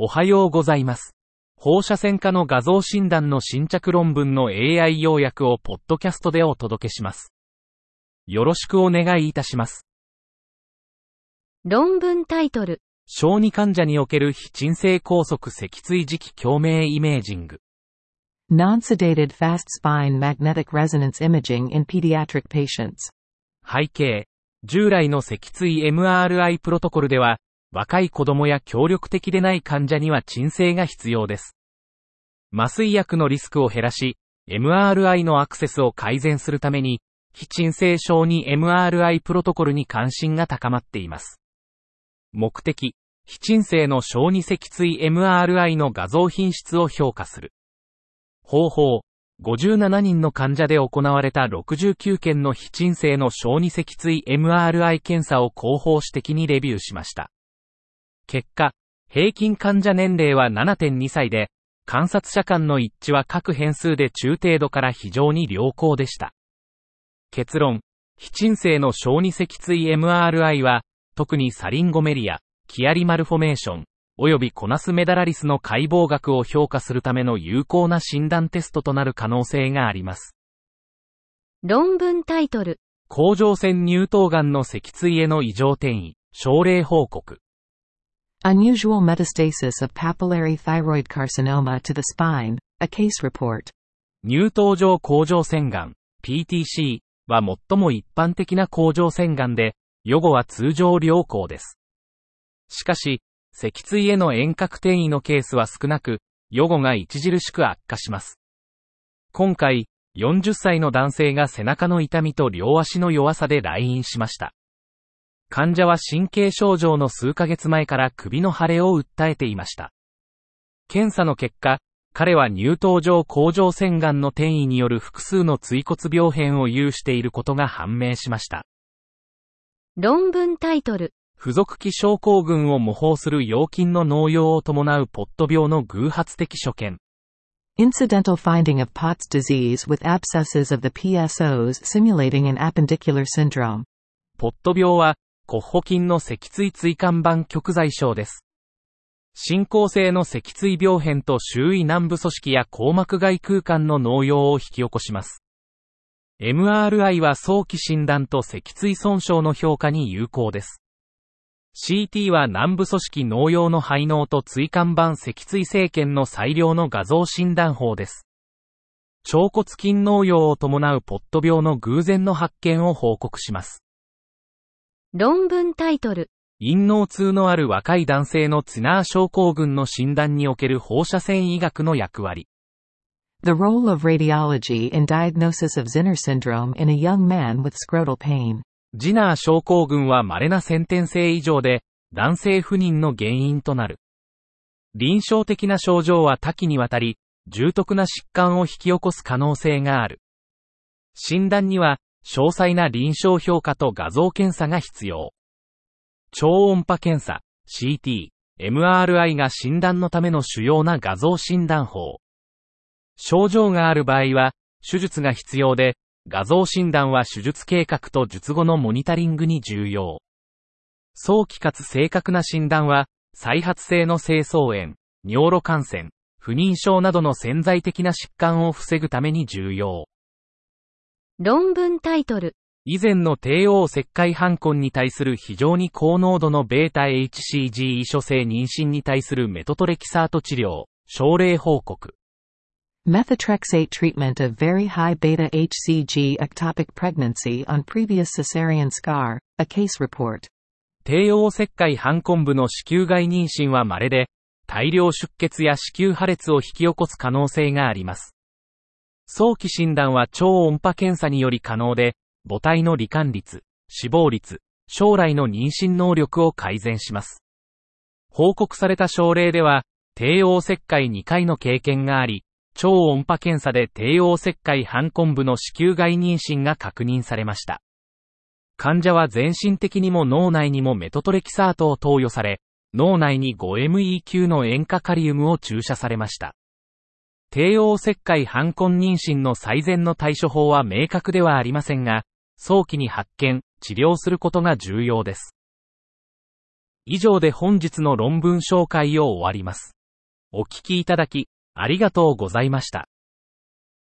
おはようございます。放射線科の画像診断の新着論文の AI 要約をポッドキャストでお届けします。よろしくお願いいたします。論文タイトル、小児患者における非鎮静拘束脊椎磁気共鳴イメージング。Non-sedated fast spine magnetic resonance imaging in pediatric patients. 背景。従来の脊椎 MRI プロトコルでは、若い子供や協力的でない患者には鎮静が必要です。麻酔薬のリスクを減らし、MRI のアクセスを改善するために、非鎮静症に MRI プロトコルに関心が高まっています。目的、非鎮静の小児脊椎 MRI の画像品質を評価する。方法、57人の患者で行われた69件の非鎮静の小児脊椎 MRI 検査を広報史的にレビューしました。結果、平均患者年齢は7.2歳で、観察者間の一致は各変数で中程度から非常に良好でした。結論、非鎮静の小児脊椎 MRI は、特にサリンゴメリア、キアリマルフォメーション、およびコナスメダラリスの解剖学を評価するための有効な診断テストとなる可能性があります。論文タイトル、甲状腺乳頭がんの脊椎への異常転移、症例報告。Unusual metastasis of papillary thyroid carcinoma to the spine, a case report. 乳頭上甲状腺がん、PTC は最も一般的な甲状腺がんで、予後は通常良好です。しかし、脊椎への遠隔転移のケースは少なく、予後が著しく悪化します。今回、40歳の男性が背中の痛みと両足の弱さで来院しました。患者は神経症状の数ヶ月前から首の腫れを訴えていました。検査の結果、彼は乳頭上甲状腺がんの転移による複数の椎骨病変を有していることが判明しました。論文タイトル、付属期症候群を模倣する腰筋の農用を伴うポット病の偶発的所見。Incidental finding of Pott's disease with abscesses of the PSOs simulating an appendicular syndrome. ポット病は、骨補筋の脊椎椎間板極材症です。進行性の脊椎病変と周囲軟部組織や硬膜外空間の農用を引き起こします。MRI は早期診断と脊椎損傷の評価に有効です。CT は軟部組織農用の肺脳と椎間板脊椎生検の最良の画像診断法です。腸骨筋農用を伴うポット病の偶然の発見を報告します。論文タイトル、陰脳痛のある若い男性のツナー症候群の診断における放射線医学の役割。The role of radiology in diagnosis of Zinner syndrome in a young man with scrotal pain. ジナー症候群は稀な先天性異常で、男性不妊の原因となる。臨床的な症状は多岐にわたり、重篤な疾患を引き起こす可能性がある。診断には、詳細な臨床評価と画像検査が必要。超音波検査、CT、MRI が診断のための主要な画像診断法。症状がある場合は、手術が必要で、画像診断は手術計画と術後のモニタリングに重要。早期かつ正確な診断は、再発性の精巣炎、尿路感染、不妊症などの潜在的な疾患を防ぐために重要。論文タイトル。以前の帝王切開反根に対する非常に高濃度の βHCG 遺書性妊娠に対するメトトレキサート治療、症例報告。帝王切開半根部の子宮外妊娠は稀で、大量出血や子宮破裂を引き起こす可能性があります。早期診断は超音波検査により可能で、母体の罹患率、死亡率、将来の妊娠能力を改善します。報告された症例では、帝王切開2回の経験があり、超音波検査で帝王切開反根部の子宮外妊娠が確認されました。患者は全身的にも脳内にもメトトレキサートを投与され、脳内に 5ME 級の塩化カリウムを注射されました。帝王切開反婚妊娠の最善の対処法は明確ではありませんが、早期に発見、治療することが重要です。以上で本日の論文紹介を終わります。お聞きいただき、ありがとうございました。